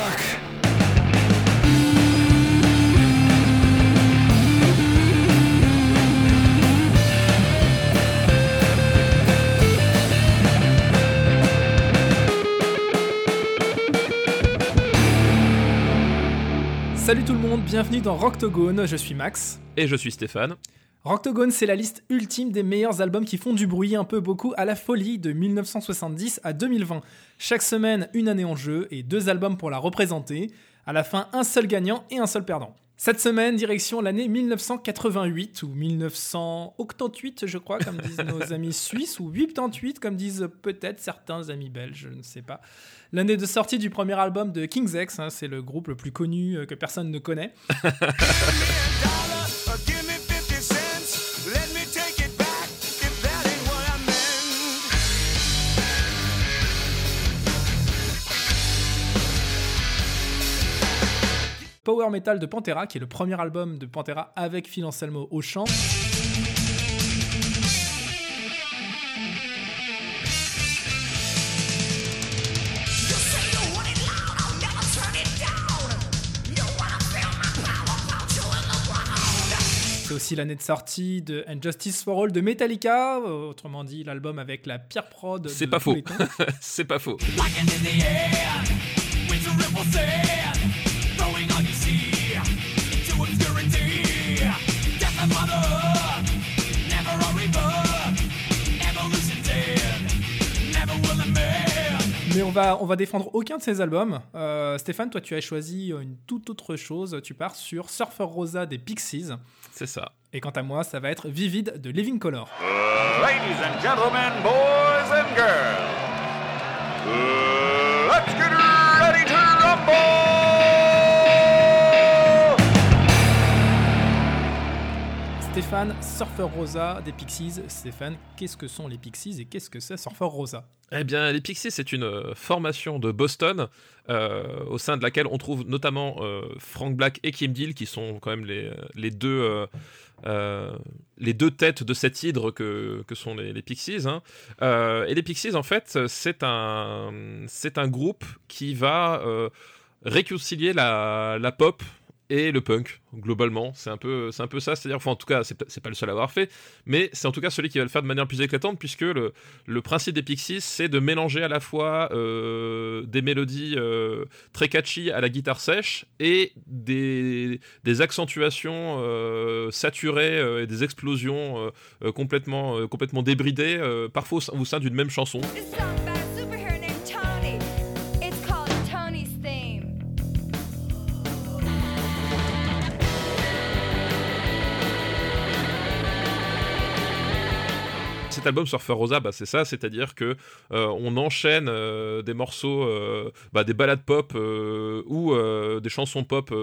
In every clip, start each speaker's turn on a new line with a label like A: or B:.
A: fuck. Salut tout le monde, bienvenue dans Rocktogone, je suis Max.
B: Et je suis Stéphane.
A: Rocktogone, c'est la liste ultime des meilleurs albums qui font du bruit un peu beaucoup à la folie de 1970 à 2020. Chaque semaine, une année en jeu et deux albums pour la représenter. À la fin, un seul gagnant et un seul perdant. Cette semaine, direction l'année 1988 ou 1988, je crois, comme disent nos amis suisses, ou 88, comme disent peut-être certains amis belges, je ne sais pas. L'année de sortie du premier album de King's X, hein, c'est le groupe le plus connu euh, que personne ne connaît. Power Metal de Pantera, qui est le premier album de Pantera avec Phil Anselmo au chant. C'est aussi l'année de sortie de Injustice for All de Metallica, autrement dit l'album avec la pire prod.
B: C'est pas faux. C'est pas faux.
A: On va, on va défendre aucun de ces albums. Euh, Stéphane, toi, tu as choisi une toute autre chose. Tu pars sur Surfer Rosa des Pixies.
B: C'est ça.
A: Et quant à moi, ça va être Vivid de Living Color.
C: Uh, ladies and gentlemen, boys and girls, uh, let's get ready to rumble!
A: Stéphane, Surfer Rosa des Pixies. Stéphane, qu'est-ce que sont les Pixies et qu'est-ce que c'est Surfer Rosa
B: Eh bien, les Pixies, c'est une euh, formation de Boston euh, au sein de laquelle on trouve notamment euh, Frank Black et Kim Deal, qui sont quand même les, deux. les deux têtes de cette hydre que, sont les, Pixies. Hein. et les Pixies, en fait, c'est un, un groupe qui va réconcilier la, la pop et le punk globalement. C'est un peu un peu ça. C'est à dire enfin en tout cas c'est pas, le seul à avoir fait mais c'est en tout cas celui qui va le faire de manière plus éclatante puisque le, principe des Pixies c'est de mélanger à la fois euh, des mélodies euh, très catchy à la guitare sèche et des, des accentuations euh, saturées et des explosions complètement complètement débridées parfois au sein d'une même chanson cet album Surfer Rosa, bah, c'est ça, c'est-à-dire que euh, on enchaîne euh, des morceaux, euh, bah, des ballades pop ou des chansons pop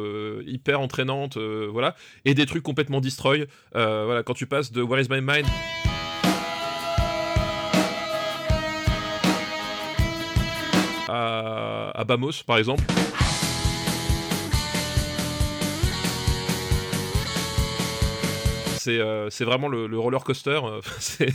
B: hyper entraînantes, voilà, et des trucs complètement destroy. voilà, quand tu passes de Where Is My Mind à, à Bamos, par exemple. Euh, c'est vraiment le, roller coaster. Euh,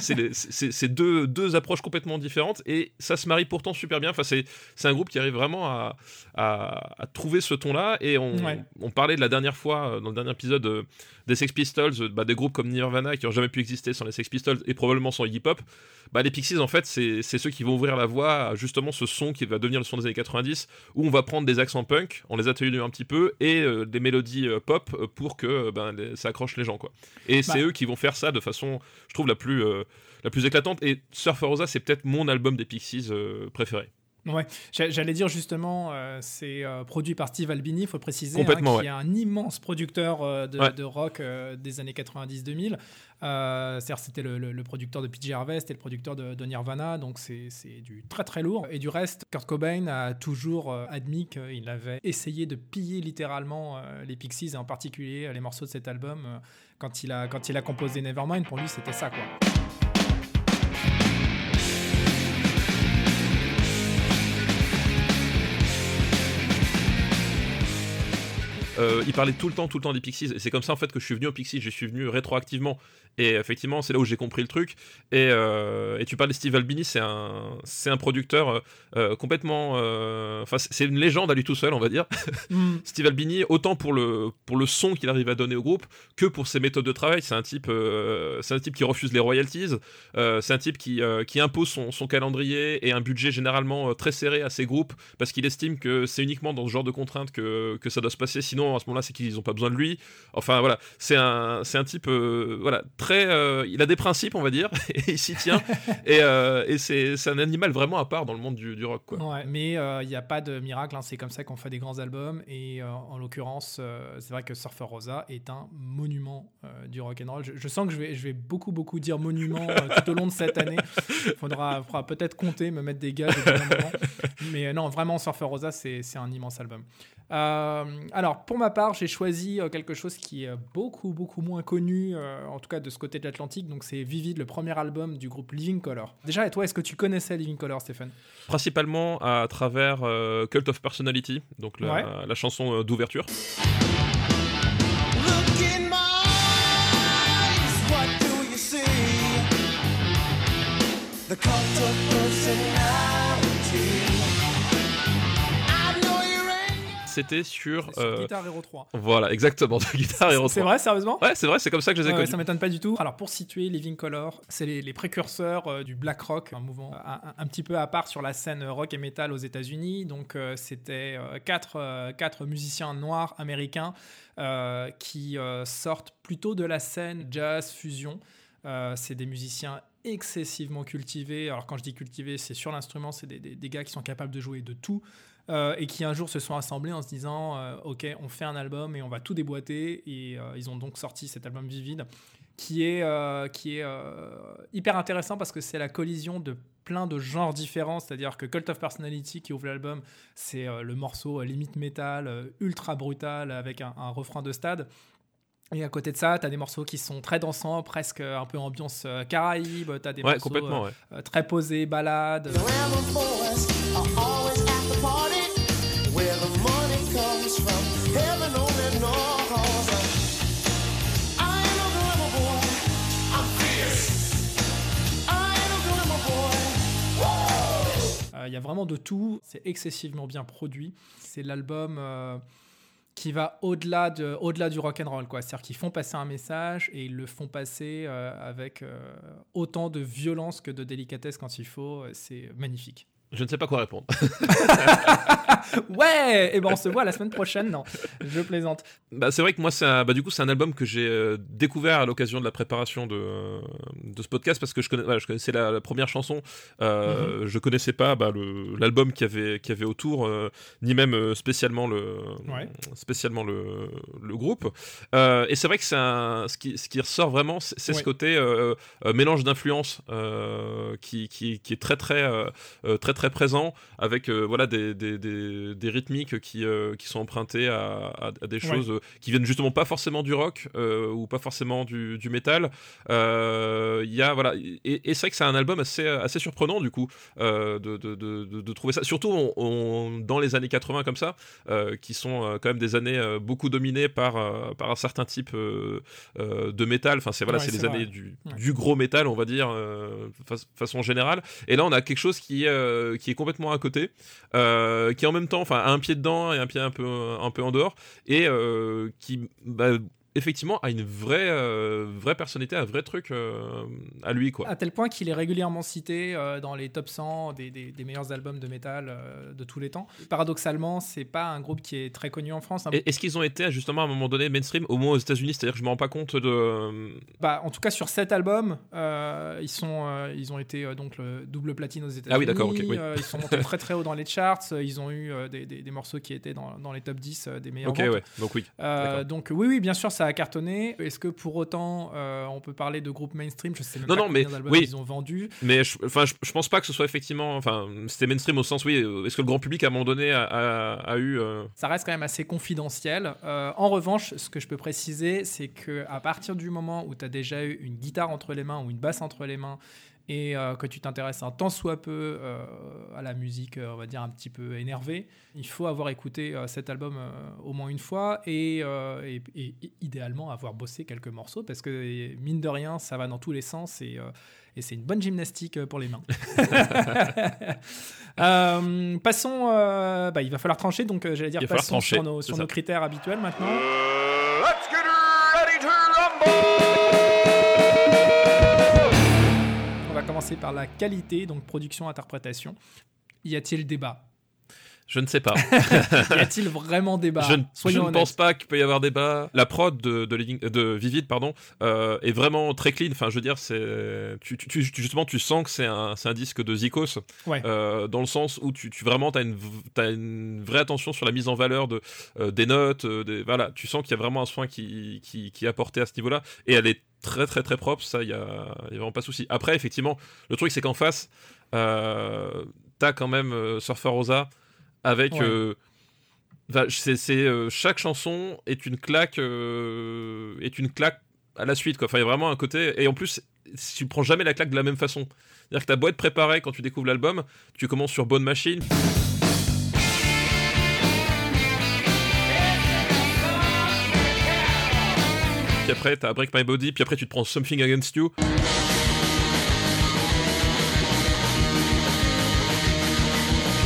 B: c'est deux, deux approches complètement différentes et ça se marie pourtant super bien. Enfin, c'est un groupe qui arrive vraiment à, à, trouver ce ton-là. Et on, on, parlait de la dernière fois, euh, dans le dernier épisode, des Sex Pistols, bah, des groupes comme Nirvana qui n'ont jamais pu exister sans les Sex Pistols et probablement sans Iggy Pop. Bah, les Pixies, en fait, c'est ceux qui vont ouvrir la voie à justement ce son qui va devenir le son des années 90, où on va prendre des accents punk, on les atténue un petit peu, et des mélodies pop pour que ben, ça accroche les gens. Quoi. Et c'est bah. eux qui vont faire ça de façon, je trouve, la plus, euh, la plus éclatante. Et Surfer Rosa, c'est peut-être mon album des Pixies euh, préféré.
A: Ouais, j'allais dire justement, euh, c'est produit par Steve Albini, il faut préciser, hein, qui est un immense producteur de, rock des années 90-2000. C'est-à-dire c'était le, producteur de PJ Harvest et le producteur de, de Nirvana, donc c'est du très très lourd. Et du reste, Kurt Cobain a toujours admis qu'il avait essayé de piller littéralement les Pixies, et en particulier les morceaux de cet album quand il a, quand il a composé Nevermind, pour lui, c'était ça, quoi.
B: Euh, il parlait tout le temps, tout le temps des Pixies. Et c'est comme ça en fait que je suis venu aux Pixies. Je suis venu rétroactivement. Et effectivement, c'est là où j'ai compris le truc. Et, euh, et tu parles de Steve Albini, c'est un, c'est un producteur euh, complètement. Enfin, c'est une légende à lui tout seul, on va dire.
A: Mm.
B: Steve Albini, autant pour le, pour le son qu'il arrive à donner au groupe que pour ses méthodes de travail. C'est un type, c'est un type qui refuse les royalties. c'est un type qui, qui impose son, son, calendrier et un budget généralement très serré à ses groupes parce qu'il estime que c'est uniquement dans ce genre de contraintes que, que ça doit se passer. Sinon, à ce moment-là, c'est qu'ils n'ont pas besoin de lui. Enfin, voilà, c'est un, un type, euh, voilà, très. Euh, il a des principes, on va dire, et il s'y tient. et, euh, et c'est, un animal vraiment à part dans le monde du, rock, quoi.
A: Mais il n'y a pas de miracle, hein, c'est comme ça qu'on fait des grands albums. Et en l'occurrence, c'est vrai que Surfer Rosa est un monument du rock and roll. Je, sens que je vais, je vais beaucoup, beaucoup dire monument tout au long de cette année. Il faudra, faudra peut-être compter, me mettre des gages. mais non, vraiment, Surfer Rosa, c'est un immense album. Euh, alors, pour ma part, j'ai choisi euh, quelque chose qui est beaucoup, beaucoup moins connu, euh, en tout cas de ce côté de l'Atlantique. Donc, c'est Vivid, le premier album du groupe Living Color. Déjà, et toi, est-ce que tu connaissais Living Color, Stéphane?
B: Principalement à travers Cult of Personality, donc la,
A: Ouais.
B: la chanson d'ouverture.
D: Look in my eyes, what do you see? The cult of
B: C'était sur.
A: Sur
B: euh,
A: Guitar Hero 3.
B: voilà, exactement, de Guitar Hero
A: C'est
B: 3.
A: vrai, sérieusement
B: Ouais, c'est vrai, c'est comme ça que je les ai connus.
A: ça m'étonne pas du tout. Alors pour situer Living Color, c'est les, les précurseurs euh, du black rock, un mouvement un, petit peu à part sur la scène rock et metal aux États-Unis. Donc euh, c'était quatre, quatre musiciens noirs américains euh, qui euh, sortent plutôt de la scène jazz fusion. Euh, c'est des musiciens excessivement cultivés. Alors quand je dis cultivés, c'est sur l'instrument, c'est des, des- des gars qui sont capables de jouer de tout. Euh, et qui un jour se sont assemblés en se disant euh, ok on fait un album et on va tout déboîter et euh, ils ont donc sorti cet album Vivid qui est, euh, qui est euh, hyper intéressant parce que c'est la collision de plein de genres différents c'est-à-dire que Cult of Personality qui ouvre l'album c'est euh, le morceau euh, limite métal euh, ultra brutal avec un, un refrain de stade et à côté de ça, tu as des morceaux qui sont très dansants, presque un peu ambiance euh, caraïbe. Tu as des
B: Ouais,
A: morceaux euh,
B: ouais.
A: euh, très posés, balades.
D: The Ramble boys are always at the party where the money comes from. Heaven only knows. I ain't no glamour boy. I'm fierce. I ain't no glamour boy.
A: Euh, Il y a vraiment de tout. C'est excessivement bien produit. C'est l'album euh, qui va au-delà de, au-delà du rock and roll, quoi. C'est-à-dire qu'ils font passer un message et ils le font passer euh, avec autant de violence que de délicatesse quand il faut. C'est magnifique.
B: Je ne sais pas quoi répondre.
A: Ouais, et ben on se voit la semaine prochaine. Non, je plaisante.
B: Bah, c'est vrai que moi, c'est un- bah, du coup, c'est un album que j'ai euh, découvert à l'occasion de la préparation de, euh, de ce podcast parce que je, connais, voilà, je connaissais la, la première chanson. Euh, Je connaissais pas bah, le- l'album qu'il y avait, qu'il y avait autour, euh, ni même spécialement le,
A: Ouais.
B: spécialement le, le groupe. Euh, et c'est vrai que c'est un, ce, qui, ce qui ressort vraiment, c'est
A: Ouais.
B: ce côté euh, euh, mélange d'influences euh, qui, qui, qui est très très euh, très très présent avec euh, voilà des, des, des, des rythmiques qui, euh, qui sont empruntées à, à, à des choses euh, qui viennent justement pas forcément du rock ou pas forcément du, du métal. Il y a voilà et, et c'est vrai que c'est un album assez assez surprenant du coup de, de, de, trouver ça surtout on, on- dans les années 80 comme ça qui sont quand même des années beaucoup dominées par par un certain type de métal. Enfin c'est voilà
A: Ouais,
B: c'est les années du,
A: Ouais.
B: du gros métal on va dire façon générale. Et là on a quelque chose qui est euh, qui est complètement à côté, euh, qui en même temps enfin a un pied dedans et un pied un peu un peu en dehors et euh, qui bah, effectivement a une vraie euh, vraie personnalité, un vrai truc euh, à lui quoi.
A: À tel point qu'il est régulièrement cité euh, dans les top 100 des, des- des meilleurs albums de métal de tous les temps. Paradoxalement, c'est pas un groupe qui est très connu en France. hein.
B: Est-ce qu'ils ont été justement à un moment donné mainstream, au moins aux États-Unis? C'est-à-dire que je me rends pas compte de.
A: Bah, en tout cas, sur cet album, ils, sont, ils ont été donc le double platine aux États-Unis.
B: Ah oui, d'accord, ok, oui.
A: Ils sont montés très très haut dans les charts. Ils ont eu des, des- morceaux qui étaient dans, dans les top 10 euh, des meilleurs
B: Ok,
A: ventes.
B: ouais. Donc oui.
A: Donc oui, oui, bien sûr, ça a cartonné. Est-ce que pour autant, euh, on peut parler de groupe mainstream? Je sais même
B: Non,
A: pas
B: non,
A: combien
B: mais oui.
A: ils ont vendu.
B: Mais je, enfin, je, je pense pas que ce soit effectivement. Enfin, c'était mainstream au sens, oui. euh, Est-ce que le grand public à un moment donné a, a- a eu. euh,
A: Ça reste quand même assez confidentiel. Euh, en revanche, ce que je peux préciser, c'est que à partir du moment où tu as déjà eu une guitare entre les mains ou une basse entre les mains et euh, que tu t'intéresses un tant soit peu euh, à la musique, euh, on va dire un petit peu énervée, il faut avoir écouté euh, cet album euh, au moins une fois et, euh, et- et- et idéalement avoir bossé quelques morceaux parce que mine de rien, ça va dans tous les sens et, euh, et c'est une bonne gymnastique pour les mains. Euh, passons, euh, bah, il va falloir trancher, donc euh, j'allais dire passons sur, nos, sur nos critères habituels maintenant.
C: Uh, let's get ready to rumble!
A: Par la qualité, donc production, interprétation. Y a-t-il débat?
B: Je ne sais pas.
A: Y a-t-il vraiment débat
B: je ne, je ne pense pas qu'il peut y avoir débat. La prod de, de, Living- de Vivid pardon, euh, est vraiment très clean. Enfin, je veux dire, c'est tu, tu- tu- justement, tu sens que c'est un, disque de Zikos,
A: Ouais.
B: euh, dans le sens où tu, tu vraiment as une, t'as une vraie attention sur la mise en valeur de, euh, des notes. des, voilà, tu sens qu'il y a vraiment un soin qui, qui, qui est apporté à ce niveau-là. Et elle est très, très, très propre. Ça, il y a, il y a vraiment pas de souci. Après, effectivement, le truc, c'est qu'en face, euh, t'as quand même euh, Surfer Rosa avec.
A: Ouais.
B: euh, euh, chaque chanson est une claque, euh, est une claque à la suite. Quoi. Enfin, il y a vraiment un côté. Et en plus, tu prends jamais la claque de la même façon. C'est-à-dire que t'as beau être préparé quand tu découvres l'album, tu commences sur Bonne Machine. Puis après, t'as Break My Body, puis après, tu te prends Something Against You.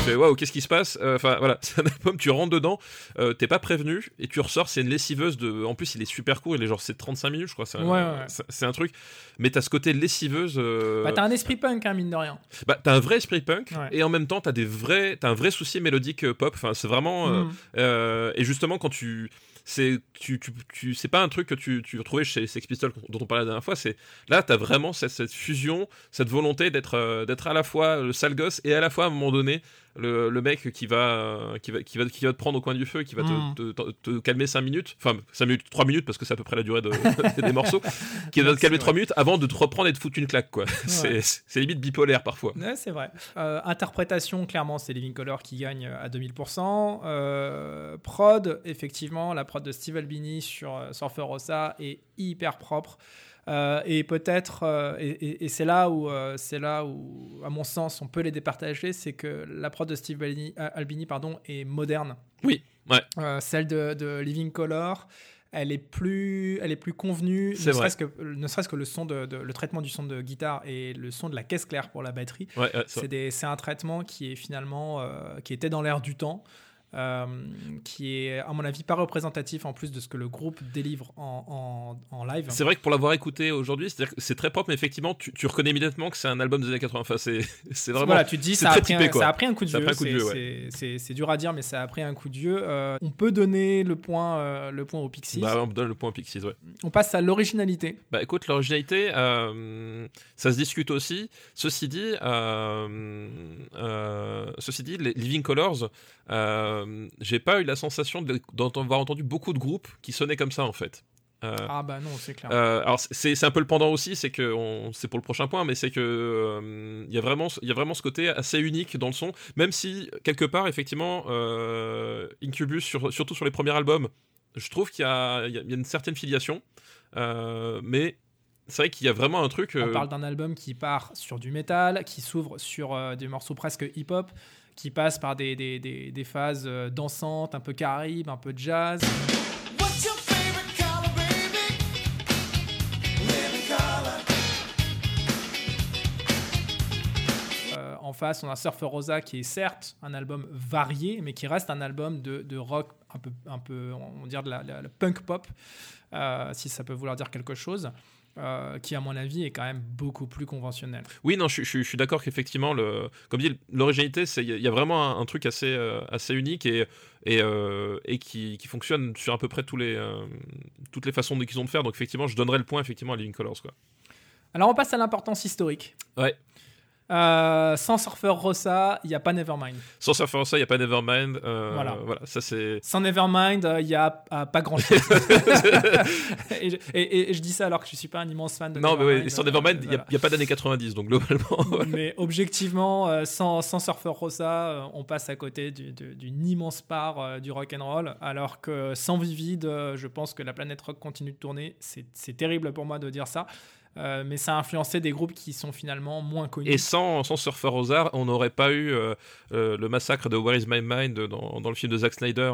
B: Fais waouh, qu'est-ce qui se passe? Euh, Enfin voilà, c'est un album, tu rentres dedans, euh, t'es pas prévenu et tu ressors, c'est une lessiveuse de. En plus, il est super court, il est genre c'est 35 minutes, je crois. C'est un,
A: Ouais, ouais,
B: truc. Mais t'as ce côté lessiveuse. euh,
A: Bah, t'as un esprit punk, hein, mine de rien.
B: bah, t'as un vrai esprit punk
A: Ouais.
B: et en même temps t'as des vrais, t'as un vrai souci mélodique pop. Enfin, c'est vraiment.
A: Mm.
B: euh, et justement, quand tu. C'est tu, tu, tu- c'est pas un truc que tu, tu retrouvais chez Sex Pistols dont on parlait la dernière fois. C'est là, t'as vraiment cette, cette fusion, cette volonté d'être euh, d'être à la fois le sale gosse et à la fois à un moment donné le, le mec qui va, euh, qui va qui va qui va te prendre au coin du feu, qui va te-
A: Mm.
B: te, te- te calmer 5 minutes, enfin 5 minutes, 3 minutes parce que c'est à peu près la durée de, des morceaux, qui va te calmer
A: vrai.
B: 3 minutes avant de te reprendre et de foutre une claque quoi. C'est c'est limite bipolaire parfois.
A: Ouais, c'est vrai. Euh, interprétation, clairement, c'est Living Color qui gagne à 2000%. Euh, prod, effectivement, la prod de Steve Albini sur euh, Surfer Rosa est hyper propre. Euh, et peut-être, euh, et, c'est là où, euh, c'est là où, à mon sens, on peut les départager, c'est que la prod de Steve Albini, Albini, pardon, est moderne.
B: Oui, ouais.
A: Celle de, de Living Color, elle est plus, elle est plus convenue.
B: C'est
A: Ne serait-ce que, ne serait-ce que le son de, de- le traitement du son de guitare et le son de la caisse claire pour la batterie.
B: Ouais,
A: C'est des- c'est un traitement qui est finalement qui était dans l'air du temps, qui est à mon avis pas représentatif en plus de ce que le groupe délivre en, en- en live.
B: C'est vrai que pour l'avoir écouté aujourd'hui, c'est très propre, mais effectivement, tu, tu reconnais immédiatement que c'est un album des années 80. Enfin, c'est vraiment.
A: Voilà, tu te dis ça a,
B: typé,
A: un, ça a pris un coup de vieux. c'est- dur à dire, mais ça a pris un coup de vieux. Euh, on peut donner le point, euh, le point au Pixies.
B: Bah, on donne le point Pixies, ouais.
A: On passe à l'originalité.
B: Bah écoute, l'originalité, euh, ça se discute aussi. Ceci dit, euh, euh, ceci dit, les Living Colors, euh, j'ai pas eu la sensation d'avoir entendu beaucoup de groupes qui sonnaient comme ça en fait. Euh,
A: Ah bah non, c'est clair.
B: Euh, alors c'est un peu le pendant aussi, c'est que c'est pour le prochain point, mais c'est que il y a vraiment il y a vraiment ce côté assez unique dans le son, même si quelque part effectivement Incubus sur- surtout sur les premiers albums, je trouve qu'il y, y a- une certaine filiation, mais c'est vrai qu'il y a vraiment un truc.
A: On
B: euh,
A: parle d'un album qui part sur du métal, qui s'ouvre sur euh, des morceaux presque hip-hop, qui passe par des, des, des, des phases euh, dansantes, un peu caribe, un peu jazz.
D: What's your favorite color, baby? Living color.
A: Euh, en face, on a Surfer Rosa qui est certes un album varié, mais qui reste un album de, de rock un peu, un peu, on va dire de la, la- la punk pop, euh, si ça peut vouloir dire quelque chose, euh, qui à mon avis est quand même beaucoup plus conventionnel.
B: Oui, non, je, je- je suis d'accord qu'effectivement, le, comme dit, l'originalité, il y, a- il y a vraiment un, un truc assez, euh, assez unique et, et, euh, et qui, qui fonctionne sur à peu près tous les, toutes les façons qu'ils ont de faire. Donc effectivement, je donnerais le point effectivement à Living Colors. Quoi.
A: Alors on passe à l'importance historique.
B: Ouais.
A: Euh, sans Surfer Rosa, il n'y a pas Nevermind.
B: Sans Surfer ça, il n'y a pas Nevermind. euh,
A: Voilà.
B: voilà. ça c'est.
A: Sans Nevermind, euh, il n'y a pas grand-chose. et, je- et- et je dis ça alors que je ne suis pas un immense fan de
B: Non, mais ouais, sans Nevermind, il n'y a, a pas d'année 90, donc globalement.
A: Mais objectivement, sans, sans Surfer Rosa, on passe à côté du- du- d'une immense part du rock and roll, alors que sans Vivid, je pense que la planète rock continue de tourner. C'est terrible pour moi de dire ça. Euh, mais ça a influencé des groupes qui sont finalement moins connus.
B: Et sans, sans Surfer Rosa, on n'aurait pas eu euh, euh, le massacre de Where is My Mind dans, dans le film de Zack Snyder,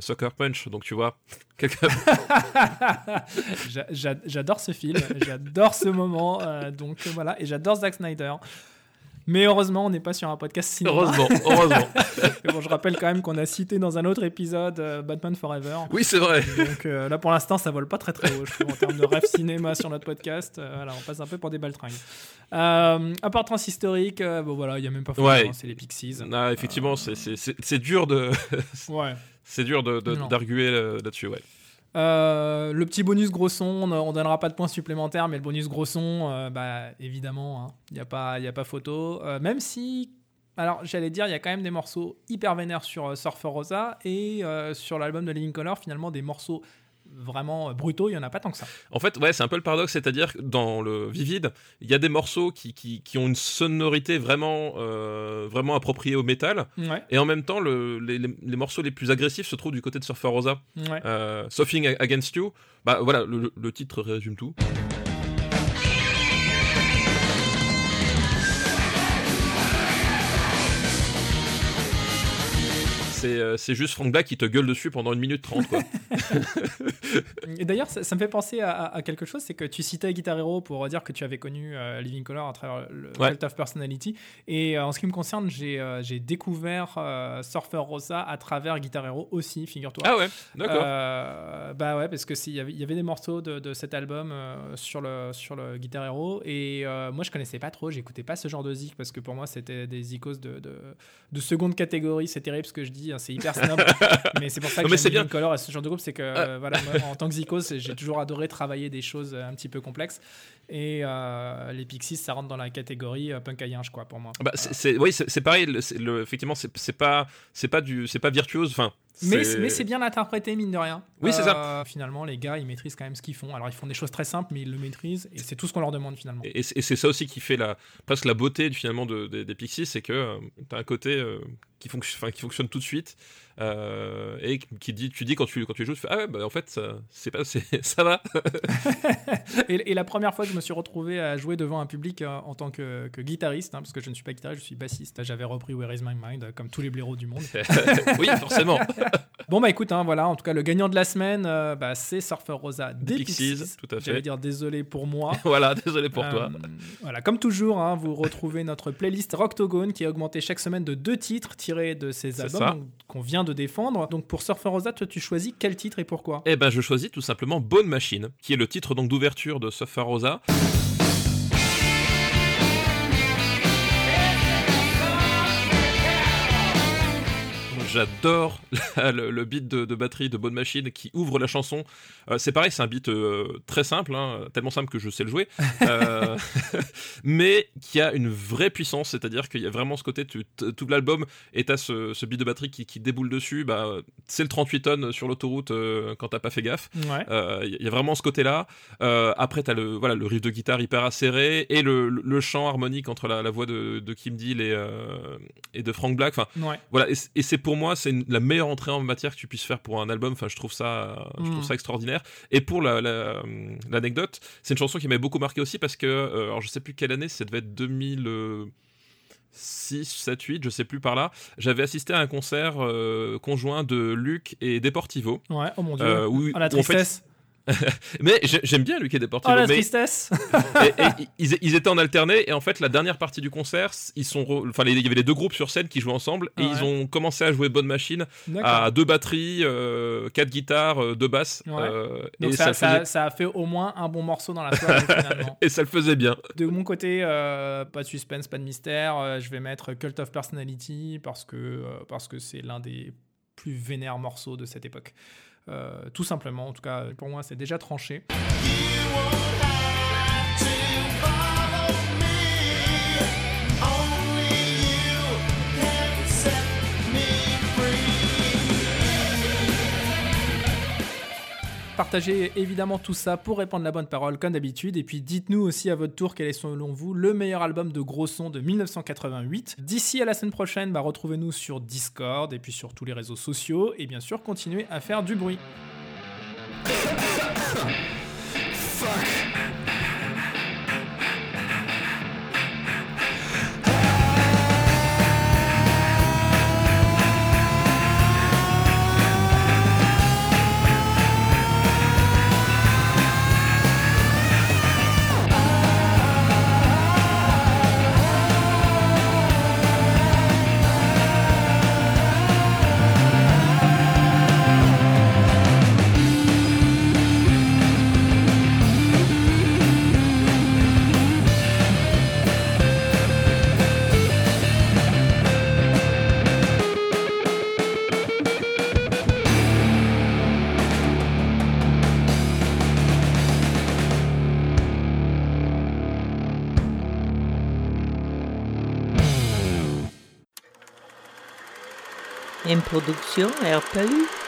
B: Sucker Punch. Donc tu vois,
A: j'adore ce film, j'adore ce moment, donc voilà, et j'adore Zack Snyder. Mais heureusement, on n'est pas sur un podcast cinéma.
B: heureusement, heureusement.
A: Bon, je rappelle quand même qu'on a cité dans un autre épisode euh, Batman Forever.
B: Oui, c'est vrai.
A: Donc euh, là, pour l'instant, ça vole pas très très haut, je trouve, en termes de rêve cinéma sur notre podcast. Euh, voilà, on passe un peu pour des baltringues. Euh, importance historique, euh, bon voilà, il y a même pas
B: Ouais.
A: c'est les Pixies.
B: Ah, effectivement, c'est- dur de,
A: Ouais.
B: c'est dur de- de- d'arguer euh, là-dessus, ouais.
A: Euh, le petit bonus gros son, on, on donnera pas de points supplémentaires, mais le bonus gros son, euh, bah, évidemment, il n'y a, pas- y a pas photo. Euh, même si, alors j'allais dire, il y a quand même des morceaux hyper vénères sur Surfer Rosa et sur l'album de Living Color, finalement, des morceaux vraiment euh, brutaux, il y en a pas tant que ça.
B: En fait, ouais, c'est un peu le paradoxe, c'est-à-dire que dans le Vivid, il y a des morceaux qui, qui, qui ont une sonorité vraiment, euh, vraiment appropriée au métal,
A: Ouais,
B: et en même temps, le- les, les- les morceaux les plus agressifs se trouvent du côté de Surfer Rosa.
A: ouais.
B: Euh, Against You, bah voilà, le, le titre résume tout. C'est euh, c'est juste Frank Black qui te gueule dessus pendant une minute trente.
A: Et d'ailleurs, ça, ça me fait penser à, à- à quelque chose, c'est que tu citais Guitar Hero pour dire que tu avais connu euh, Living Color à travers le
B: Ouais.
A: Cult of Personality. Et euh, en ce qui me concerne, j'ai euh, découvert Surfer Rosa à travers Guitar Hero aussi, figure-toi.
B: Ah ouais, d'accord.
A: Bah ouais, parce que s'il y avait, il y avait des morceaux de, de cet album sur le sur le Guitar Hero et moi je connaissais pas trop, j'écoutais pas ce genre de zik parce que pour moi c'était des de, de, de seconde catégorie. C'est terrible ce que je dis, hein, c'est hyper snob, mais c'est pour ça que j'aime
B: bien.
A: Color et ce genre de groupe, c'est que euh, voilà, moi, en tant que zikos, j'ai toujours adoré travailler des choses un petit peu complexes et euh, les Pixies ça rentre dans la catégorie euh, punk à yinche, quoi pour moi.
B: Bah, c'est- oui, c'est pareil. le- effectivement, c'est pas, c'est pas du, c'est pas virtuose. Enfin,
A: Mais c'est bien interprété, mine de rien.
B: Oui, c'est
A: ça. Finalement, les gars, ils maîtrisent quand même ce qu'ils font. Alors, ils font des choses très simples, mais ils le maîtrisent, et c'est tout ce qu'on leur demande finalement.
B: Et, et c'est ça aussi qui fait la, presque la beauté finalement de, des- des Pixies, c'est que euh, t'as un côté euh, qui fonctionne tout de suite euh, et qui dit, tu dis quand tu, quand tu joues, tu fais ah ouais, bah en fait ça, c'est pas, ça va.
A: Et, et la première fois que je me suis retrouvé à jouer devant un public euh, en tant que, que guitariste, hein, parce que je ne suis pas guitariste, je suis bassiste. J'avais repris Where Is My Mind, comme tous les blaireaux du monde.
B: oui, forcément.
A: Bon, bah écoute, hein, voilà, en tout cas, le gagnant de la semaine, euh, bah, c'est Surfer Rosa des
B: Pixies,
A: Pixies.
B: tout à fait.
A: J'allais dire désolé pour moi.
B: voilà, désolé pour toi.
A: Voilà, comme toujours, hein, vous retrouvez notre playlist Rocktogone qui est augmentée chaque semaine de deux titres tirés de ces albums qu'on vient de défendre. Donc pour Surfer Rosa, toi, tu choisis quel titre et pourquoi?
B: Eh ben, je choisis tout simplement Bone Machine, qui est le titre donc d'ouverture de Surfer Rosa. J'adore le, le beat de, de batterie de Bone Machine qui ouvre la chanson. Euh, c'est pareil, c'est un beat euh, très simple, hein, tellement simple que je sais le jouer, Euh, mais qui a une vraie puissance, c'est-à-dire qu'il y a vraiment ce côté, tu- tout l'album, et t'as ce, ce beat de batterie qui, qui déboule dessus, bah, c'est le 38 tonnes sur l'autoroute quand t'as pas fait gaffe.
A: Ouais.
B: Il y a vraiment ce côté-là. Après, t'as le, voilà, le riff de guitare hyper acéré et le, le- le chant harmonique entre la, la voix de, de Kim Deal et, et de Frank Black. Enfin,
A: Ouais.
B: voilà, et, et c'est pour moi, c'est une- la meilleure entrée en matière que tu puisses faire pour un album. Enfin, je trouve ça, je trouve
A: Mm.
B: ça extraordinaire. Et pour la- la- l'anecdote, c'est une chanson qui m'a beaucoup marqué aussi parce que, euh, alors je sais plus quelle année, ça devait être 2000. 6, 7, 8, je sais plus par là, j'avais assisté à un concert euh, conjoint de Luc et Deportivo.
A: Ouais, oh mon dieu.
B: euh, où-
A: oh la tristesse.
B: mais j'ai- j'aime bien Luc et Deportivo.
A: oh la
B: mais
A: tristesse.
B: et- et ils, ils étaient en alterné et en fait la dernière partie du concert, ils sont, re- enfin il y avait les deux groupes sur scène qui jouaient ensemble et
A: Ouais.
B: ils ont commencé à jouer Bonne Machine à deux batteries, euh, quatre guitares, euh, deux basses.
A: Ouais.
B: euh,
A: Donc
B: et
A: ça,
B: ça,
A: ça,
B: faisait,
A: ça a fait au moins un bon morceau dans la soirée finalement.
B: et ça le faisait bien.
A: De mon côté, euh, pas de suspense, pas de mystère. je vais mettre Cult of Personality parce que parce que c'est l'un des plus vénères morceaux de cette époque. Euh, tout simplement, en tout cas, pour moi, c'est déjà tranché. Partagez évidemment tout ça pour répandre la bonne parole, comme d'habitude. Et puis dites-nous aussi à votre tour quel est selon vous le meilleur album de gros son de 1988. D'ici à la semaine prochaine, bah, retrouvez-nous sur Discord et puis sur tous les réseaux sociaux. Et bien sûr, continuez à faire du bruit.
E: Production RPU.